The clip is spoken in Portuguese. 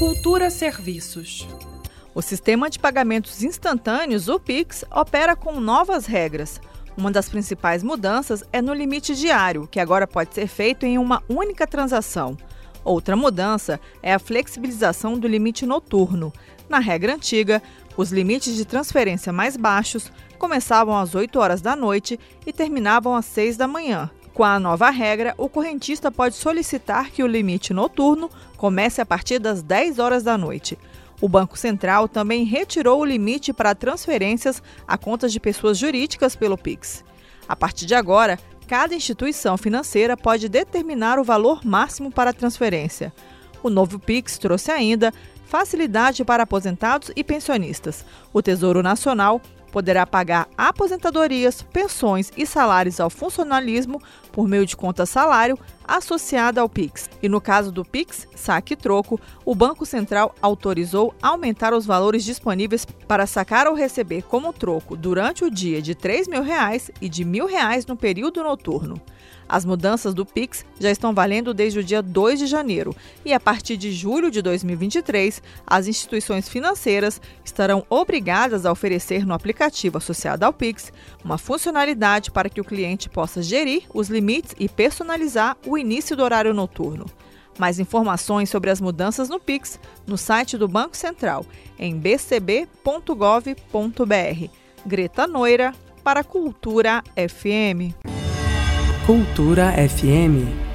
Cultura Serviços. O sistema de pagamentos instantâneos, o Pix, opera com novas regras. Uma das principais mudanças é no limite diário, que agora pode ser feito em uma única transação. Outra mudança é a flexibilização do limite noturno. Na regra antiga, os limites de transferência mais baixos começavam às 8 horas da noite e terminavam às 6 da manhã. Com a nova regra, o correntista pode solicitar que o limite noturno comece a partir das 10 horas da noite. O Banco Central também retirou o limite para transferências a contas de pessoas jurídicas pelo Pix. A partir de agora, cada instituição financeira pode determinar o valor máximo para a transferência. O novo Pix trouxe ainda facilidade para aposentados e pensionistas. O Tesouro Nacional poderá pagar aposentadorias, pensões e salários ao funcionalismo por meio de conta salário associada ao Pix. E no caso do Pix, saque e troco, o Banco Central autorizou aumentar os valores disponíveis para sacar ou receber como troco durante o dia de 3 mil reais e de 1.000 reais no período noturno. As mudanças do Pix já estão valendo desde o dia 2 de janeiro e, a partir de julho de 2023, as instituições financeiras estarão obrigadas a oferecer no aplicativo associado ao Pix uma funcionalidade para que o cliente possa gerir os limites e personalizar o início do horário noturno. Mais informações sobre as mudanças no Pix no site do Banco Central em bcb.gov.br. Greta Noira para Cultura FM. Cultura FM